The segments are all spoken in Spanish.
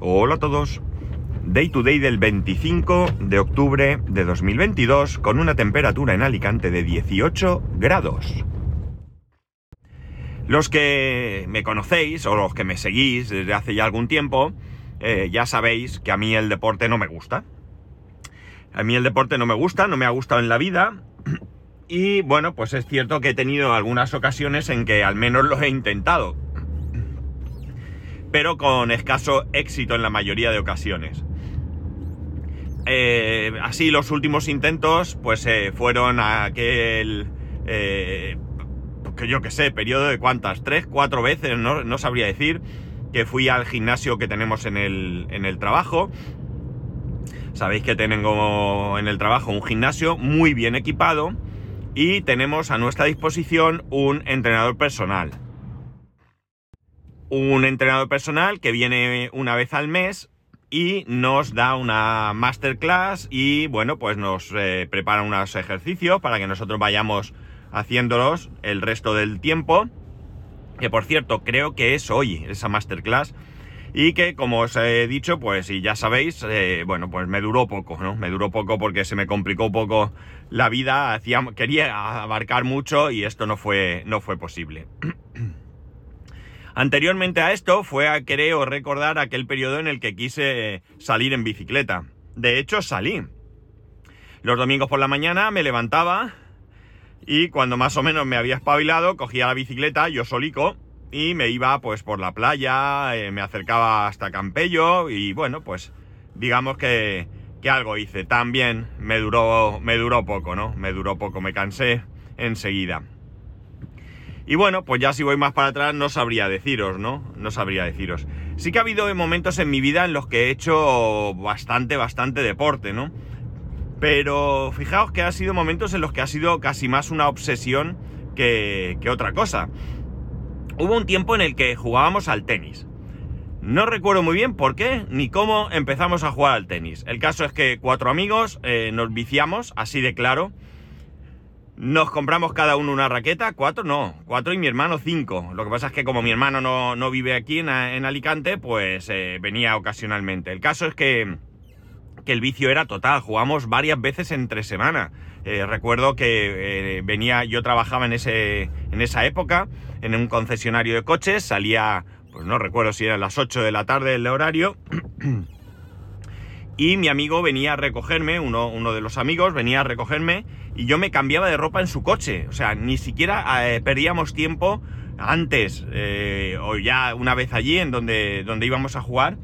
Hola a todos. Day to day del 25 de octubre de 2022 con una temperatura en Alicante de 18 grados. Los que me conocéis o los que me seguís desde hace ya algún tiempo, eh, ya sabéis que a mí el deporte no me gusta. A mí el deporte no me gusta, no me ha gustado en la vida. Y bueno, pues es cierto que he tenido algunas ocasiones en que al menos lo he intentado pero con escaso éxito en la mayoría de ocasiones. Eh, así los últimos intentos pues eh, fueron aquel eh, que yo que sé periodo de cuántas tres cuatro veces no, sabría decir que fui al gimnasio que tenemos en el, en el trabajo sabéis que tengo en el trabajo un gimnasio muy bien equipado y tenemos a nuestra disposición un entrenador personal un entrenador personal que viene una vez al mes y nos da una masterclass y bueno, pues nos eh, prepara unos ejercicios para que nosotros vayamos haciéndolos el resto del tiempo. Que por cierto, creo que es hoy esa masterclass. Y que como os he dicho, pues y ya sabéis, eh, bueno, pues me duró poco, ¿no? Me duró poco porque se me complicó poco la vida, hacía, quería abarcar mucho y esto no fue, no fue posible. Anteriormente a esto fue a creo recordar aquel periodo en el que quise salir en bicicleta. De hecho, salí. Los domingos por la mañana me levantaba y cuando más o menos me había espabilado, cogía la bicicleta, yo solico, y me iba pues por la playa, eh, me acercaba hasta Campello y bueno, pues digamos que, que algo hice. También me duró, me duró poco, ¿no? Me duró poco, me cansé enseguida. Y bueno, pues ya si voy más para atrás no sabría deciros, ¿no? No sabría deciros. Sí que ha habido momentos en mi vida en los que he hecho bastante, bastante deporte, ¿no? Pero fijaos que ha sido momentos en los que ha sido casi más una obsesión que, que otra cosa. Hubo un tiempo en el que jugábamos al tenis. No recuerdo muy bien por qué ni cómo empezamos a jugar al tenis. El caso es que cuatro amigos eh, nos viciamos, así de claro, nos compramos cada uno una raqueta, cuatro no, cuatro y mi hermano cinco. Lo que pasa es que como mi hermano no, vive aquí en, Alicante, pues eh, venía ocasionalmente. El caso es que, que, el vicio era total, jugamos varias veces entre semana. Eh, recuerdo que eh, venía, yo trabajaba en, ese, en esa época en un concesionario de coches, salía, pues no recuerdo si eran las 8 de la tarde el horario. y mi amigo venía a recogerme, uno, uno de los amigos venía a recogerme y yo me cambiaba de ropa en su coche. O sea, ni siquiera eh, perdíamos tiempo antes eh, o ya una vez allí en donde, donde íbamos a jugar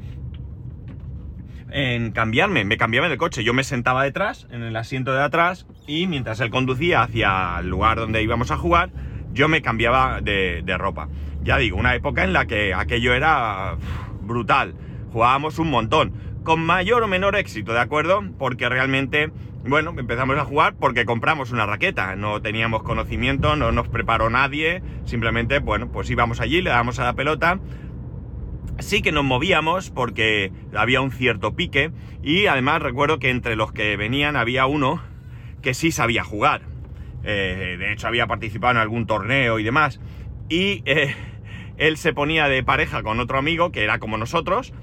en cambiarme. Me cambiaba en el coche. Yo me sentaba detrás, en el asiento de atrás y mientras él conducía hacia el lugar donde íbamos a jugar, yo me cambiaba de, de ropa. Ya digo, una época en la que aquello era brutal. Jugábamos un montón. Con mayor o menor éxito, ¿de acuerdo? Porque realmente bueno, empezamos a jugar porque compramos una raqueta, no teníamos conocimiento, no nos preparó nadie, simplemente, bueno, pues íbamos allí, le dábamos a la pelota, sí que nos movíamos porque había un cierto pique y además recuerdo que entre los que venían había uno que sí sabía jugar, eh, de hecho había participado en algún torneo y demás, y eh, él se ponía de pareja con otro amigo que era como nosotros,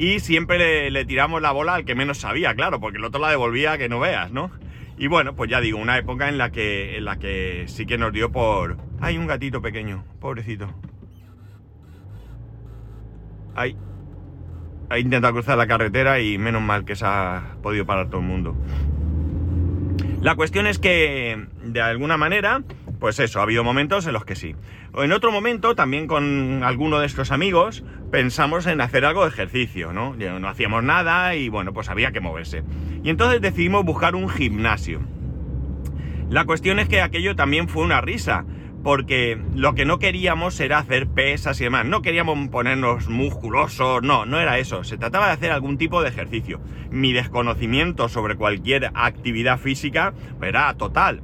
y siempre le, tiramos la bola al que menos sabía, claro, porque el otro la devolvía que no veas, ¿no? Y bueno, pues ya digo, una época en la que, en la que sí que nos dio por... Hay un gatito pequeño, pobrecito. Ahí. Ha intentado cruzar la carretera y menos mal que se ha podido parar todo el mundo. La cuestión es que, de alguna manera, pues eso, ha habido momentos en los que sí. En otro momento, también con alguno de estos amigos, pensamos en hacer algo de ejercicio, ¿no? No hacíamos nada y bueno, pues había que moverse. Y entonces decidimos buscar un gimnasio. La cuestión es que aquello también fue una risa, porque lo que no queríamos era hacer pesas y demás, no queríamos ponernos musculosos, no, no era eso, se trataba de hacer algún tipo de ejercicio. Mi desconocimiento sobre cualquier actividad física era total.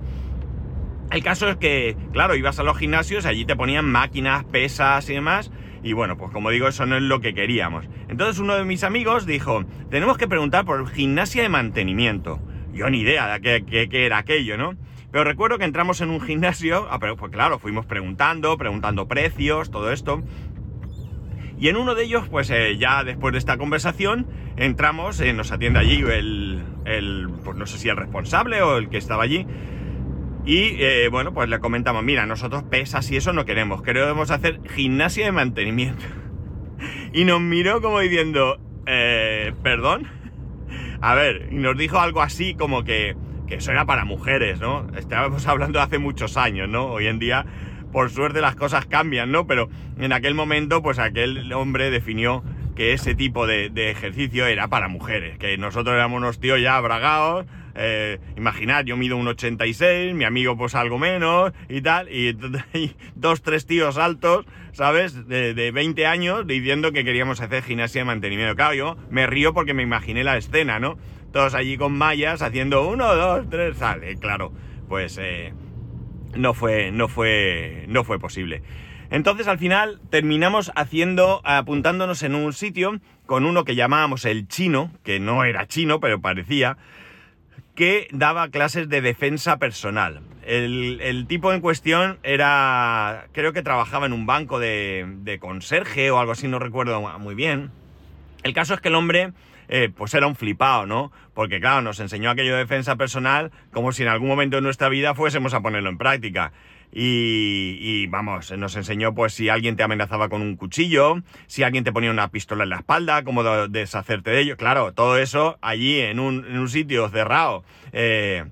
El caso es que, claro, ibas a los gimnasios, allí te ponían máquinas, pesas y demás, y bueno, pues como digo, eso no es lo que queríamos. Entonces uno de mis amigos dijo, tenemos que preguntar por gimnasia de mantenimiento. Yo ni idea de qué, era aquello, ¿no? Pero recuerdo que entramos en un gimnasio, ah, pues claro, fuimos preguntando, preguntando precios, todo esto. Y en uno de ellos, pues eh, ya después de esta conversación, entramos, eh, nos atiende allí el, el, pues no sé si el responsable o el que estaba allí. Y eh, bueno, pues le comentamos, mira, nosotros pesas y eso no queremos, queremos hacer gimnasia de mantenimiento. y nos miró como diciendo, perdón. A ver, y nos dijo algo así como que, que eso era para mujeres, ¿no? Estábamos hablando hace muchos años, ¿no? Hoy en día por suerte las cosas cambian, ¿no? Pero en aquel momento, pues aquel hombre definió que ese tipo de, ejercicio era para mujeres, que nosotros éramos unos tíos ya bragados, eh, imaginad, yo mido un 86, mi amigo pues algo menos y tal, y, dos, tres tíos altos, ¿sabes? De, de, 20 años diciendo que queríamos hacer gimnasia de mantenimiento. Claro, yo me río porque me imaginé la escena, ¿no? Todos allí con mallas haciendo uno, dos, tres, sale, claro. Pues eh, no fue, no fue, no fue posible. Entonces al final terminamos haciendo, apuntándonos en un sitio con uno que llamábamos el chino, que no era chino, pero parecía, que daba clases de defensa personal. El, tipo en cuestión era, creo que trabajaba en un banco de, de conserje o algo así, no recuerdo muy bien. El caso es que el hombre eh, pues era un flipado, ¿no? Porque claro, nos enseñó aquello de defensa personal como si en algún momento de nuestra vida fuésemos a ponerlo en práctica. Y, vamos, nos enseñó pues si alguien te amenazaba con un cuchillo, si alguien te ponía una pistola en la espalda, cómo deshacerte de ello. Claro, todo eso allí en un, sitio cerrado. Eh,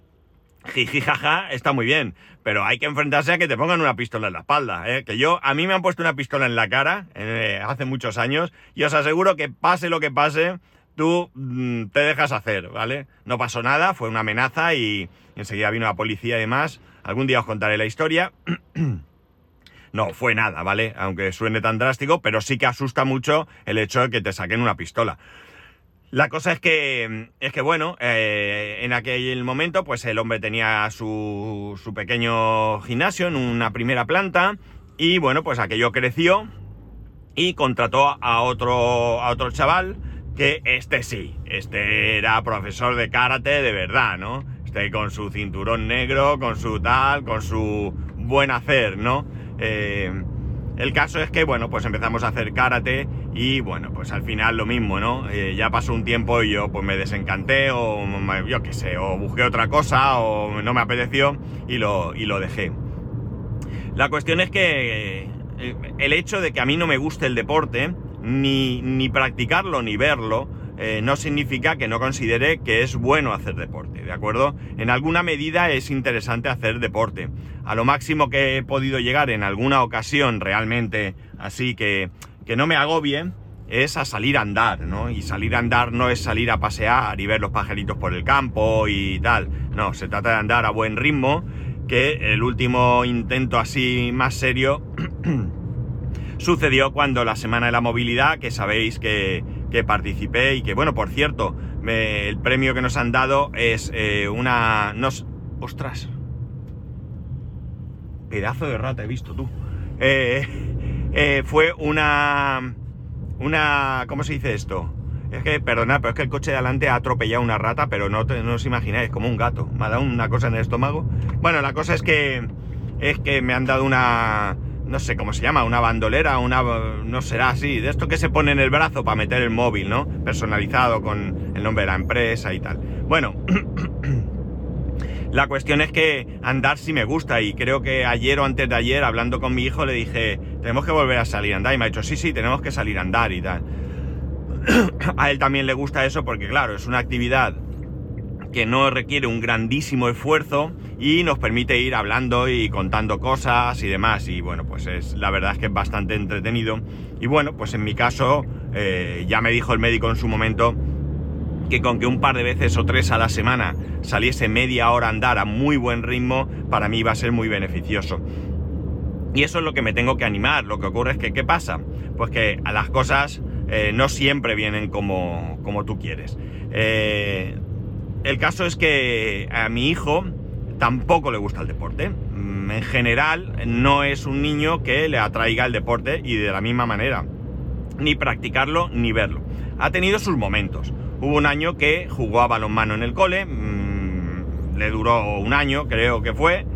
jaja, está muy bien, pero hay que enfrentarse a que te pongan una pistola en la espalda. ¿eh? Que yo, a mí me han puesto una pistola en la cara eh, hace muchos años y os aseguro que pase lo que pase, tú mm, te dejas hacer, ¿vale? No pasó nada, fue una amenaza y enseguida vino la policía y demás. Algún día os contaré la historia. no fue nada, ¿vale? Aunque suene tan drástico, pero sí que asusta mucho el hecho de que te saquen una pistola. La cosa es que, es que bueno, eh, en aquel momento, pues el hombre tenía su, su pequeño gimnasio en una primera planta y bueno, pues aquello creció y contrató a otro, a otro chaval que este sí, este era profesor de karate de verdad, ¿no? Este con su cinturón negro, con su tal, con su buen hacer, ¿no? Eh, el caso es que, bueno, pues empezamos a hacer karate y, bueno, pues al final lo mismo, ¿no? Eh, ya pasó un tiempo y yo pues me desencanté o yo qué sé, o busqué otra cosa o no me apeteció y lo, y lo dejé. La cuestión es que eh, el hecho de que a mí no me guste el deporte ni, practicarlo ni verlo, eh, no significa que no considere que es bueno hacer deporte, ¿de acuerdo? En alguna medida es interesante hacer deporte. A lo máximo que he podido llegar en alguna ocasión realmente, así que, que no me agobie, es a salir a andar, ¿no? Y salir a andar no es salir a pasear y ver los pajaritos por el campo y tal. No, se trata de andar a buen ritmo, que el último intento así más serio sucedió cuando la Semana de la Movilidad, que sabéis que, participé y que, bueno, por cierto, el premio que nos han dado es eh, una... Nos, ¡Ostras! Pedazo de rata he visto tú. Eh, eh, fue una... Una... ¿Cómo se dice esto? Es que, perdonad, pero es que el coche de adelante ha atropellado una rata, pero no, no os imagináis, como un gato. Me ha dado una cosa en el estómago. Bueno, la cosa es que... Es que me han dado una no sé cómo se llama, una bandolera, una, no será así, de esto que se pone en el brazo para meter el móvil, ¿no? Personalizado con el nombre de la empresa y tal. Bueno, la cuestión es que andar sí me gusta y creo que ayer o antes de ayer, hablando con mi hijo, le dije, tenemos que volver a salir a andar y me ha dicho, sí, sí, tenemos que salir a andar y tal. a él también le gusta eso porque, claro, es una actividad que no requiere un grandísimo esfuerzo y nos permite ir hablando y contando cosas y demás. Y bueno, pues es la verdad es que es bastante entretenido. Y bueno, pues en mi caso, eh, ya me dijo el médico en su momento que con que un par de veces o tres a la semana saliese media hora a andar a muy buen ritmo, para mí iba a ser muy beneficioso. Y eso es lo que me tengo que animar. Lo que ocurre es que, ¿qué pasa? Pues que a las cosas eh, no siempre vienen como, como tú quieres. Eh, el caso es que a mi hijo tampoco le gusta el deporte. Mm, en general, no es un niño que le atraiga el deporte y de la misma manera. Ni practicarlo ni verlo. Ha tenido sus momentos. Hubo un año que jugó a balonmano en el cole. Mm, le duró un año, creo que fue.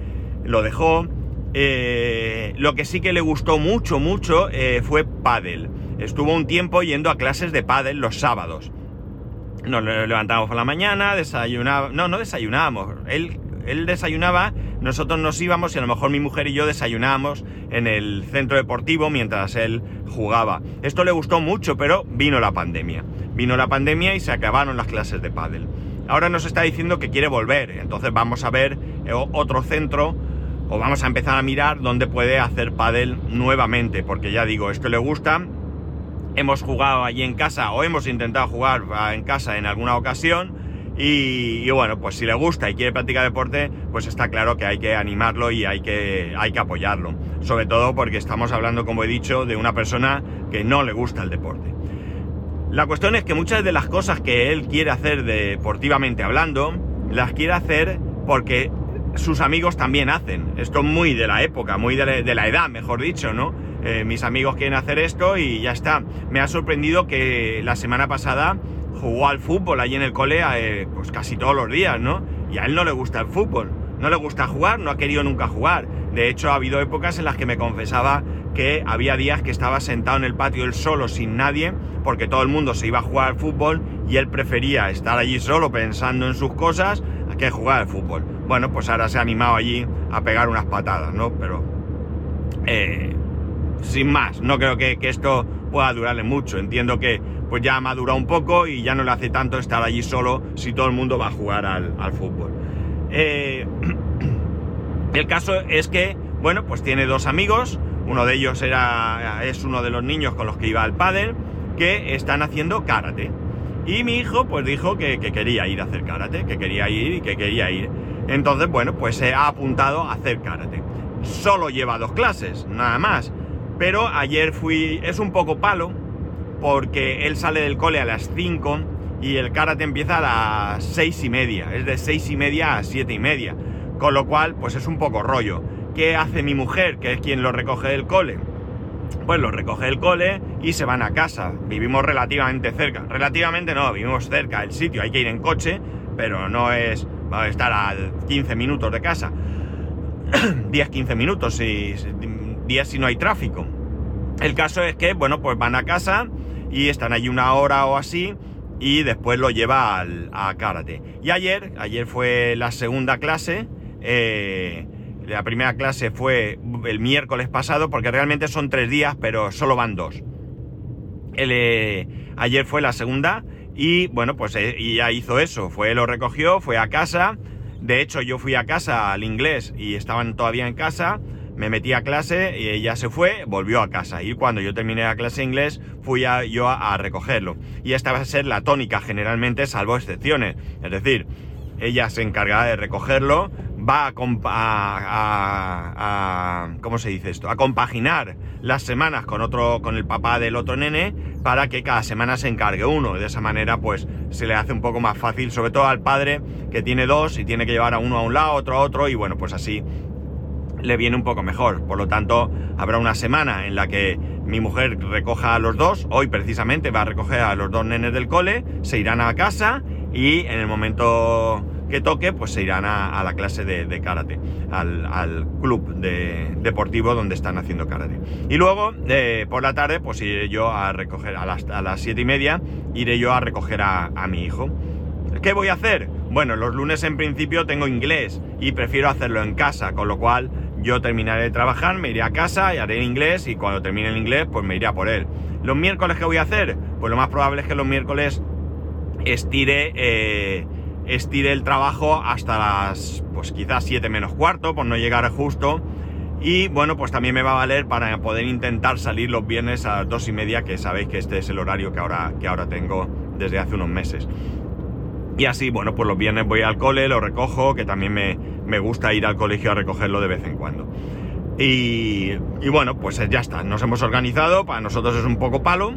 Lo dejó. Eh, lo que sí que le gustó mucho, mucho eh, fue pádel. estuvo un tiempo yendo a clases de pádel los sábados. Nos levantábamos por la mañana, desayunábamos, no, no desayunábamos, él, él desayunaba, nosotros nos íbamos y a lo mejor mi mujer y yo desayunábamos en el centro deportivo mientras él jugaba. Esto le gustó mucho, pero vino la pandemia. Vino la pandemia y se acabaron las clases de pádel. Ahora nos está diciendo que quiere volver, entonces vamos a ver eh, otro centro o vamos a empezar a mirar dónde puede hacer pádel nuevamente, porque ya digo, esto le gusta. Hemos jugado allí en casa o hemos intentado jugar ah, en casa en alguna ocasión y, bueno, pues si le gusta y quiere practicar deporte, pues está claro que hay que animarlo y hay que, hay que apoyarlo. Sobre todo porque estamos hablando, como he dicho, de una persona que no le gusta el deporte. La cuestión es que muchas de las cosas que él quiere hacer deportivamente hablando, las quiere hacer porque sus amigos también hacen. Esto es muy de la época, muy de la, edad, mejor dicho, ¿no? Eh, mis amigos quieren hacer esto y ya está. Me ha sorprendido que la semana pasada jugó al fútbol allí en el cole eh, pues casi todos los días, ¿no? Y a él no le gusta el fútbol, no le gusta jugar, no ha querido nunca jugar. De hecho, ha habido épocas en las que me confesaba que había días que estaba sentado en el patio él solo, sin nadie, porque todo el mundo se iba a jugar al fútbol y él prefería estar allí solo pensando en sus cosas que jugar al fútbol. Bueno, pues ahora se ha animado allí a pegar unas patadas, ¿no? Pero... Eh, sin más, no creo que, esto pueda durarle mucho. Entiendo que pues ya ha madurado un poco y ya no le hace tanto estar allí solo si todo el mundo va a jugar al, fútbol. Eh, el caso es que, bueno, pues tiene dos amigos, uno de ellos era, es uno de los niños con los que iba al pádel, que están haciendo karate. Y mi hijo pues dijo que, quería ir a hacer karate, que quería ir y que quería ir. Entonces, bueno, pues se ha apuntado a hacer karate. Solo lleva dos clases, nada más. Pero ayer fui, es un poco palo, porque él sale del cole a las 5 y el karate empieza a las 6 y media, es de 6 y media a 7 y media. Con lo cual, pues es un poco rollo. ¿Qué hace mi mujer, que es quien lo recoge del cole? Pues lo recoge del cole y se van a casa. Vivimos relativamente cerca. Relativamente no, vivimos cerca del sitio. Hay que ir en coche, pero no es va a estar a 15 minutos de casa. 10-15 minutos, si, 10 si no hay tráfico. El caso es que, bueno, pues van a casa y están allí una hora o así y después lo lleva al, a karate. Y ayer, ayer fue la segunda clase. Eh, la primera clase fue el miércoles pasado, porque realmente son tres días, pero solo van dos. Eh, ayer fue la segunda y bueno, pues eh, ya hizo eso. Fue, lo recogió, fue a casa. De hecho, yo fui a casa al inglés y estaban todavía en casa. Me metí a clase y ella se fue, volvió a casa. Y cuando yo terminé la clase inglés, fui yo a recogerlo. Y esta va a ser la tónica generalmente, salvo excepciones. Es decir, ella se encargará de recogerlo, va a, ¿cómo se dice esto? A compaginar las semanas con otro, con el papá del otro nene, para que cada semana se encargue uno. De esa manera, pues, se le hace un poco más fácil, sobre todo al padre que tiene dos y tiene que llevar a uno a un lado, otro a otro, y bueno, pues así le viene un poco mejor. Por lo tanto, habrá una semana en la que mi mujer recoja a los dos. Hoy precisamente va a recoger a los dos nenes del cole, se irán a casa y en el momento que toque, pues se irán a, la clase de, karate, al, club de, deportivo donde están haciendo karate. Y luego, eh, por la tarde, pues iré yo a recoger, a las siete y media, iré yo a recoger a, mi hijo. ¿Qué voy a hacer? Bueno, los lunes en principio tengo inglés y prefiero hacerlo en casa, con lo cual yo terminaré de trabajar, me iré a casa y haré inglés y cuando termine el inglés pues me iré a por él. ¿Los miércoles qué voy a hacer? Pues lo más probable es que los miércoles estire, eh, estire el trabajo hasta las, pues quizás 7 menos cuarto, por no llegar justo. Y bueno, pues también me va a valer para poder intentar salir los viernes a las 2 y media, que sabéis que este es el horario que ahora, que ahora tengo desde hace unos meses. Y así, bueno, pues los viernes voy al cole, lo recojo, que también me, me gusta ir al colegio a recogerlo de vez en cuando. Y, y bueno, pues ya está, nos hemos organizado, para nosotros es un poco palo,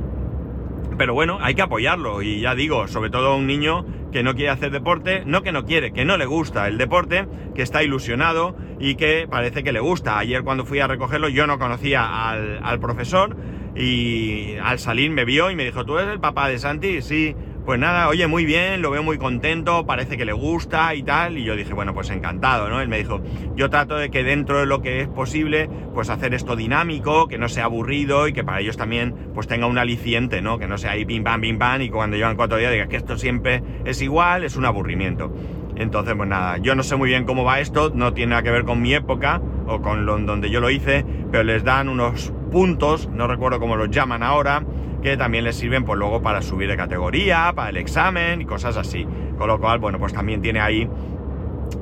pero bueno, hay que apoyarlo y ya digo, sobre todo a un niño que no quiere hacer deporte, no que no quiere, que no le gusta el deporte, que está ilusionado y que parece que le gusta. Ayer cuando fui a recogerlo yo no conocía al, profesor y al salir me vio y me dijo, ¿tú eres el papá de Santi? Sí, pues nada, oye, muy bien, lo veo muy contento, parece que le gusta y tal. Y yo dije, bueno, pues encantado, ¿no? Él me dijo, yo trato de que dentro de lo que es posible, pues hacer esto dinámico, que no sea aburrido y que para ellos también, pues tenga un aliciente, ¿no? Que no sea ahí pim pam, pim pam y cuando llevan cuatro días diga que esto siempre es igual, es un aburrimiento. Entonces, pues nada, yo no sé muy bien cómo va esto, no tiene nada que ver con mi época o con donde yo lo hice, pero les dan unos puntos, no recuerdo cómo los llaman ahora, que también les sirven pues luego para subir de categoría, para el examen y cosas así. Con lo cual, bueno, pues también tiene ahí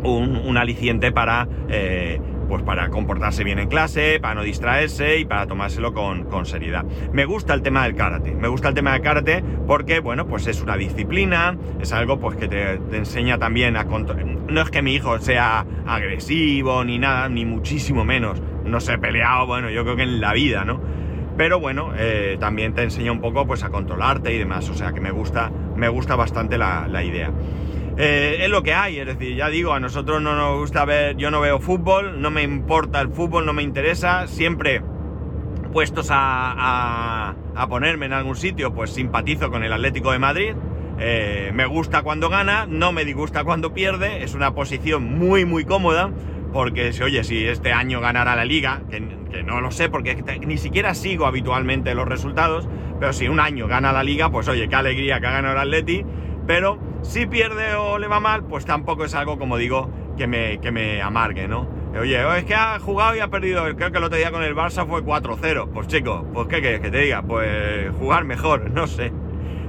un, aliciente para, eh, pues para comportarse bien en clase, para no distraerse y para tomárselo con, con, seriedad. Me gusta el tema del karate, me gusta el tema del karate porque, bueno, pues es una disciplina, es algo pues que te, te enseña también a No es que mi hijo sea agresivo ni nada, ni muchísimo menos, no se he peleado, bueno, yo creo que en la vida, ¿no? pero bueno, eh, también te enseña un poco pues a controlarte y demás, o sea que me gusta, me gusta bastante la, idea. Eh, es lo que hay, es decir, ya digo, a nosotros no nos gusta ver, yo no veo fútbol, no me importa el fútbol, no me interesa, siempre puestos a, ponerme en algún sitio, pues simpatizo con el Atlético de Madrid, eh, me gusta cuando gana, no me disgusta cuando pierde, es una posición muy muy cómoda, porque oye, si este año ganara la liga, que, no lo sé porque ni siquiera sigo habitualmente los resultados, pero si un año gana la liga, pues oye, qué alegría que ha ganado el Atleti, pero si pierde o le va mal, pues tampoco es algo, como digo, que me, que me amargue, ¿no? Oye, es que ha jugado y ha perdido, creo que el otro día con el Barça fue 4-0, pues chico, pues qué quieres que te diga, pues jugar mejor, no sé,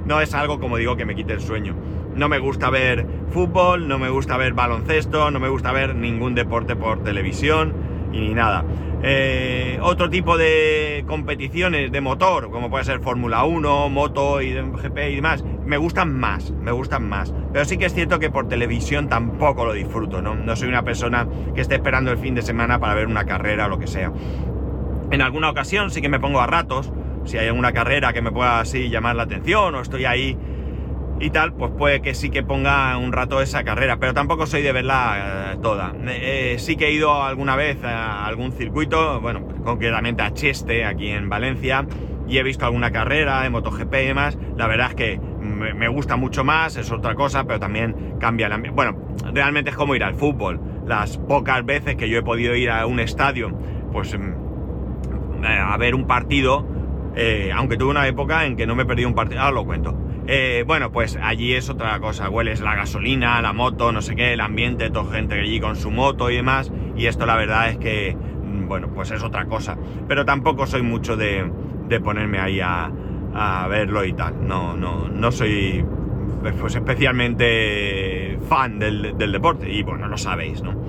no es algo, como digo, que me quite el sueño. No me gusta ver fútbol, no me gusta ver baloncesto, no me gusta ver ningún deporte por televisión y ni nada. Eh, otro tipo de competiciones de motor, como puede ser Fórmula 1, moto y GP y demás, me gustan más, me gustan más. Pero sí que es cierto que por televisión tampoco lo disfruto, ¿no? No soy una persona que esté esperando el fin de semana para ver una carrera o lo que sea. En alguna ocasión sí que me pongo a ratos, si hay alguna carrera que me pueda así llamar la atención o estoy ahí y tal, pues puede que sí que ponga un rato esa carrera, pero tampoco soy de verla eh, toda. Eh, sí que he ido alguna vez a algún circuito, bueno, concretamente a Cheste, aquí en Valencia, y he visto alguna carrera de MotoGP y demás. La verdad es que me, gusta mucho más, es otra cosa, pero también cambia ambiente. Bueno, realmente es como ir al fútbol. Las pocas veces que yo he podido ir a un estadio, pues mm, a ver un partido, eh, aunque tuve una época en que no me perdí un partido, ahora lo cuento eh, bueno, pues allí es otra cosa, hueles la gasolina, la moto, no sé qué, el ambiente, toda gente allí con su moto y demás, y esto la verdad es que, mm, bueno, pues es otra cosa. Pero tampoco soy mucho de, ponerme ahí a, verlo y tal, no, no, no soy pues especialmente fan del, deporte, y bueno, lo sabéis, ¿no?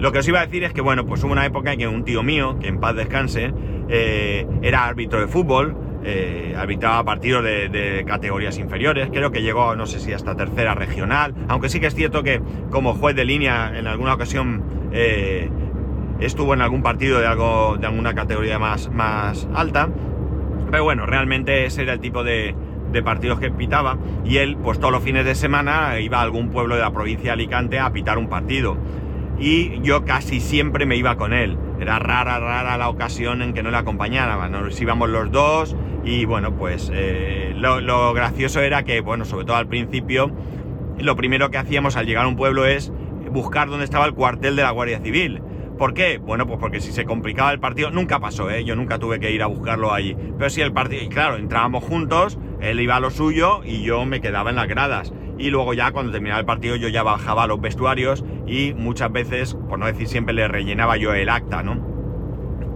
Lo que os iba a decir es que, bueno, pues hubo una época en que un tío mío, que en paz descanse, eh, era árbitro de fútbol, eh, arbitraba partidos de, categorías inferiores, creo que llegó, no sé si hasta tercera regional, aunque sí que es cierto que como juez de línea en alguna ocasión eh, estuvo en algún partido de, algo, de alguna categoría más, más alta, pero bueno, realmente ese era el tipo de, de partidos que pitaba. Y él pues todos los fines de semana iba a algún pueblo de la provincia de Alicante a pitar un partido. Y yo casi siempre me iba con él. Era rara, rara la ocasión en que no le acompañara. Nos íbamos los dos y bueno, pues eh, lo, gracioso era que, bueno, sobre todo al principio, lo primero que hacíamos al llegar a un pueblo es buscar dónde estaba el cuartel de la Guardia Civil. ¿Por qué? Bueno, pues porque si se complicaba el partido, nunca pasó, ¿eh? Yo nunca tuve que ir a buscarlo allí. Pero si el partido, y claro, entrábamos juntos, él iba a lo suyo y yo me quedaba en las gradas y luego ya cuando terminaba el partido yo ya bajaba a los vestuarios y muchas veces, por no decir siempre, le rellenaba yo el acta, ¿no?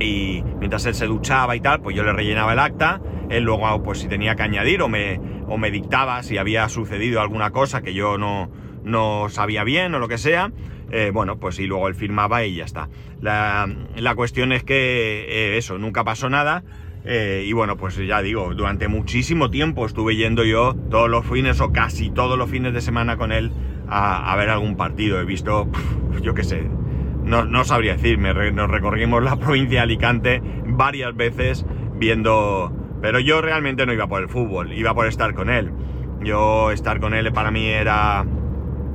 Y mientras él se duchaba y tal, pues yo le rellenaba el acta, él luego pues si tenía que añadir o me, o me dictaba si había sucedido alguna cosa que yo no, no sabía bien o lo que sea, eh, bueno, pues y luego él firmaba y ya está. La, la cuestión es que eh, eso, nunca pasó nada, eh, y bueno, pues ya digo, durante muchísimo tiempo estuve yendo yo todos los fines o casi todos los fines de semana con él a, ver algún partido. He visto, yo qué sé, no, sabría decir, nos recorrimos la provincia de Alicante varias veces viendo... Pero yo realmente no iba por el fútbol, iba por estar con él. Yo estar con él para mí era,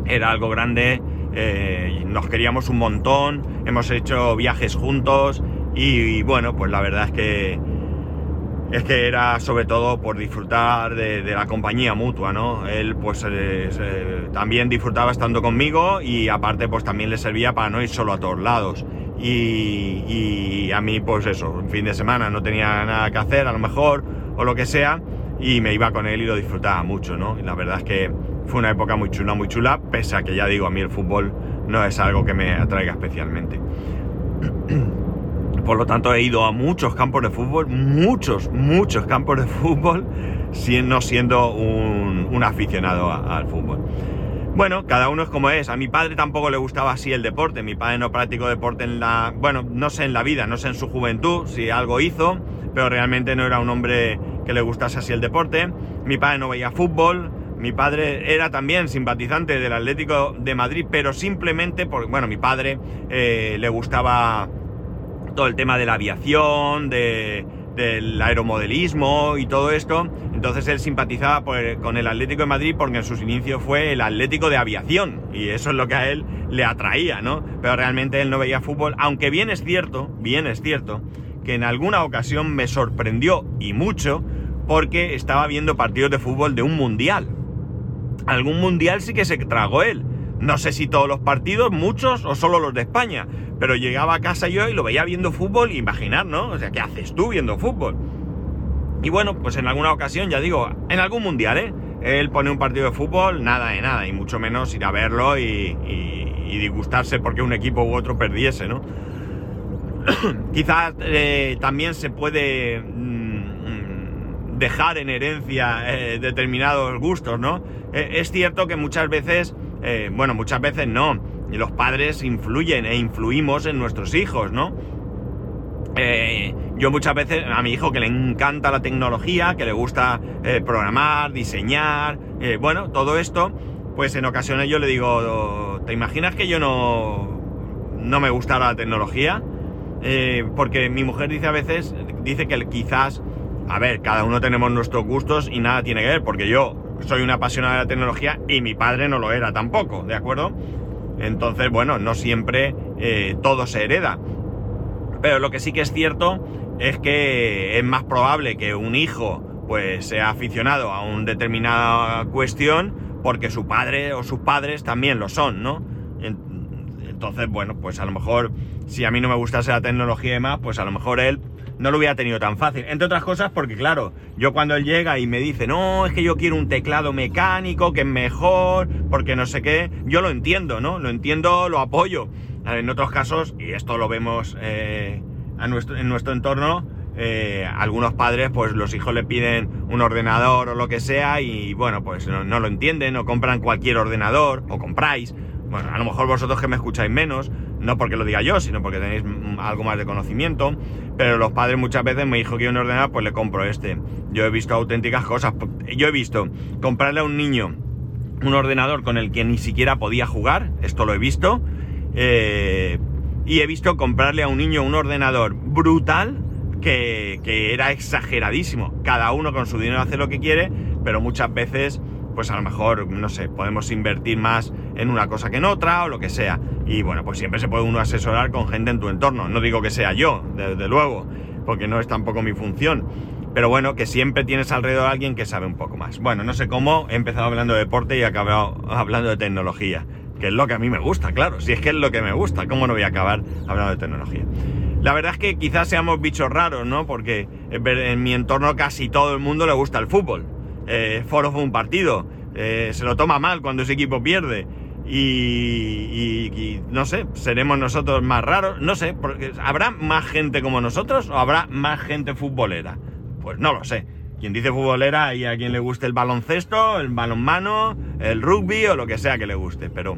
era algo grande, eh, nos queríamos un montón, hemos hecho viajes juntos y bueno, pues la verdad es que es que era sobre todo por disfrutar de, la compañía mutua, ¿no? Él pues también disfrutaba estando conmigo y aparte pues también le servía para no ir solo a todos lados. Y, a mí pues eso, un fin de semana no tenía nada que hacer a lo mejor o lo que sea y me iba con él y lo disfrutaba mucho, ¿no? La verdad es que fue una época muy chula, muy chula, pese a que ya digo, a mí el fútbol no es algo que me atraiga especialmente. Por lo tanto, he ido a muchos campos de fútbol, muchos, muchos campos de fútbol, no siendo un, aficionado al fútbol. Bueno, cada uno es como es. A mi padre tampoco le gustaba así el deporte. Mi padre no practicó deporte en la... Bueno, no sé en la vida, no sé en su juventud si algo hizo, pero realmente no era un hombre que le gustase así el deporte. Mi padre no veía fútbol. Mi padre era también simpatizante del Atlético de Madrid, pero simplemente porque, bueno, mi padre eh, le gustaba todo el tema de la aviación, del aeromodelismo y todo esto. Entonces él simpatizaba con el Atlético de Madrid porque en sus inicios fue el Atlético de Aviación y eso es lo que a él le atraía, ¿no? Pero realmente él no veía fútbol, aunque bien es cierto, bien es cierto, que en alguna ocasión me sorprendió y mucho porque estaba viendo partidos de fútbol de un mundial. Algún mundial sí que se tragó él. No sé si todos los partidos, muchos o solo los de España, pero llegaba a casa yo y lo veía viendo fútbol, imaginar, ¿no? O sea, ¿qué haces tú viendo fútbol? Y bueno, pues en alguna ocasión, ya digo, en algún mundial, ¿eh? Él pone un partido de fútbol, nada de nada, y mucho menos ir a verlo y, disgustarse porque un equipo u otro perdiese, ¿no? Quizás eh, también se puede mm, dejar en herencia eh, determinados gustos, ¿no? Eh, es cierto que muchas veces, bueno, muchas veces no, los padres influyen e influimos en nuestros hijos, ¿no? Eh, yo muchas veces a mi hijo que le encanta la tecnología, que le gusta eh, programar, diseñar, eh, bueno, todo esto, pues en ocasiones yo le digo, ¿te imaginas que yo no, no me gustara la tecnología? porque mi mujer dice a veces, dice que quizás, a ver, cada uno tenemos nuestros gustos y nada tiene que ver, porque yo soy una apasionada de la tecnología y mi padre no lo era tampoco, ¿de acuerdo? Entonces, bueno, no siempre eh, todo se hereda. Pero lo que sí que es cierto es que es más probable que un hijo pues sea aficionado a una determinada cuestión porque su padre o sus padres también lo son, ¿no? Entonces, bueno, pues a lo mejor si a mí no me gustase la tecnología y demás, pues a lo mejor él no lo hubiera tenido tan fácil. Entre otras cosas porque, claro, yo cuando él llega y me dice, no, es que yo quiero un teclado mecánico, que es mejor, porque no sé qué, yo lo entiendo, ¿no? Lo entiendo, lo apoyo. En otros casos, y esto lo vemos eh, en nuestro entorno, eh, algunos padres, pues los hijos le piden un ordenador o lo que sea y bueno, pues no, no lo entienden o compran cualquier ordenador o compráis. Bueno, a lo mejor vosotros que me escucháis menos, no porque lo diga yo, sino porque tenéis algo más de conocimiento, pero los padres muchas veces me dijo que un ordenador, pues le compro este. Yo he visto auténticas cosas. Yo he visto comprarle a un niño un ordenador con el que ni siquiera podía jugar, esto lo he visto, eh, y he visto comprarle a un niño un ordenador brutal que, que era exageradísimo. Cada uno con su dinero hace lo que quiere, pero muchas veces pues a lo mejor, no sé, podemos invertir más en una cosa que en otra o lo que sea. Y bueno, pues siempre se puede uno asesorar con gente en tu entorno. No digo que sea yo, desde luego, porque no es tampoco mi función. Pero bueno, que siempre tienes alrededor a alguien que sabe un poco más. Bueno, no sé cómo he empezado hablando de deporte y he acabado hablando de tecnología. Que es lo que a mí me gusta, claro. Si es que es lo que me gusta, ¿cómo no voy a acabar hablando de tecnología? La verdad es que quizás seamos bichos raros, ¿no? Porque en mi entorno casi todo el mundo le gusta el fútbol eh, Foro fue un partido, eh, se lo toma mal cuando ese equipo pierde. Y, no sé, seremos nosotros más raros, no sé, porque ¿habrá más gente como nosotros o habrá más gente futbolera? Pues no lo sé. Quien dice futbolera y a quien le guste el baloncesto, el balonmano, el rugby o lo que sea que le guste, pero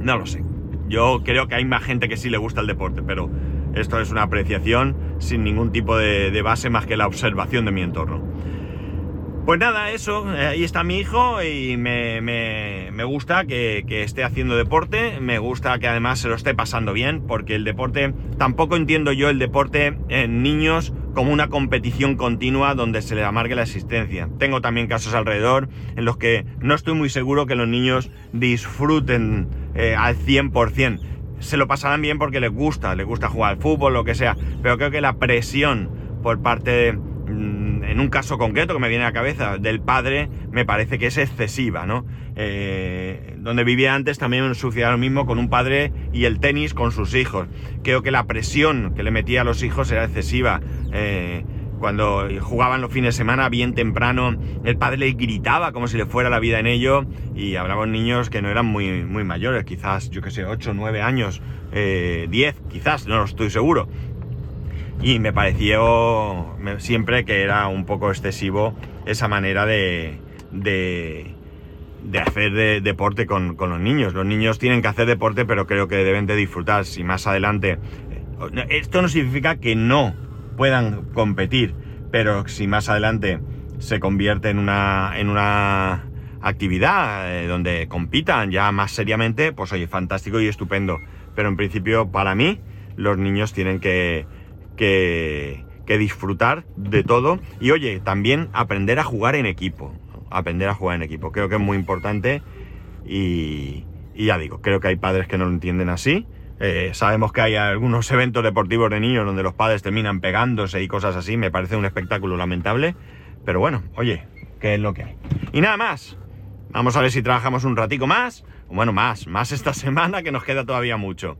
no lo sé. Yo creo que hay más gente que sí le gusta el deporte, pero esto es una apreciación sin ningún tipo de base más que la observación de mi entorno. Pues nada, eso, eh, ahí está mi hijo y me, gusta que, esté haciendo deporte, me gusta que además se lo esté pasando bien, porque el deporte, tampoco entiendo yo el deporte en niños como una competición continua donde se le amargue la existencia. Tengo también casos alrededor en los que no estoy muy seguro que los niños disfruten eh, al 100%. Se lo pasarán bien porque les gusta, les gusta jugar al fútbol, lo que sea, pero creo que la presión por parte de en un caso concreto que me viene a la cabeza del padre, me parece que es excesiva, ¿no? Eh, donde vivía antes también sucedía lo mismo con un padre y el tenis con sus hijos. Creo que la presión que le metía a los hijos era excesiva. Eh, cuando jugaban los fines de semana bien temprano, el padre le gritaba como si le fuera la vida en ello y hablaban niños que no eran muy, muy mayores, quizás, yo que sé, 8, 9 años, 10, eh, quizás, no lo estoy seguro. Y me pareció siempre que era un poco excesivo esa manera de, de, hacer deporte con, con, los niños. Los niños tienen que hacer deporte, pero creo que deben de disfrutar. Si más adelante... Eh, esto no significa que no puedan competir, pero si más adelante se convierte en una, en una actividad eh, donde compitan ya más seriamente, pues oye, fantástico y estupendo. Pero en principio, para mí, los niños tienen que, que, que disfrutar de todo y oye, también aprender a jugar en equipo. Aprender a jugar en equipo. Creo que es muy importante y, ya digo, creo que hay padres que no lo entienden así eh, sabemos que hay algunos eventos deportivos de niños donde los padres terminan pegándose y cosas así. Me parece un espectáculo lamentable. Pero bueno, oye, ¿qué es lo que hay? Y nada más. Vamos a ver si trabajamos un ratico más. Bueno, más, más esta semana que nos queda todavía mucho.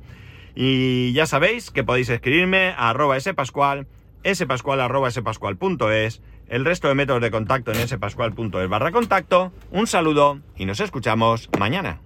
Y ya sabéis que podéis escribirme a arroba spascual, spascual arroba spascual.es, el resto de métodos de contacto en spascual.es barra contacto. Un saludo y nos escuchamos mañana.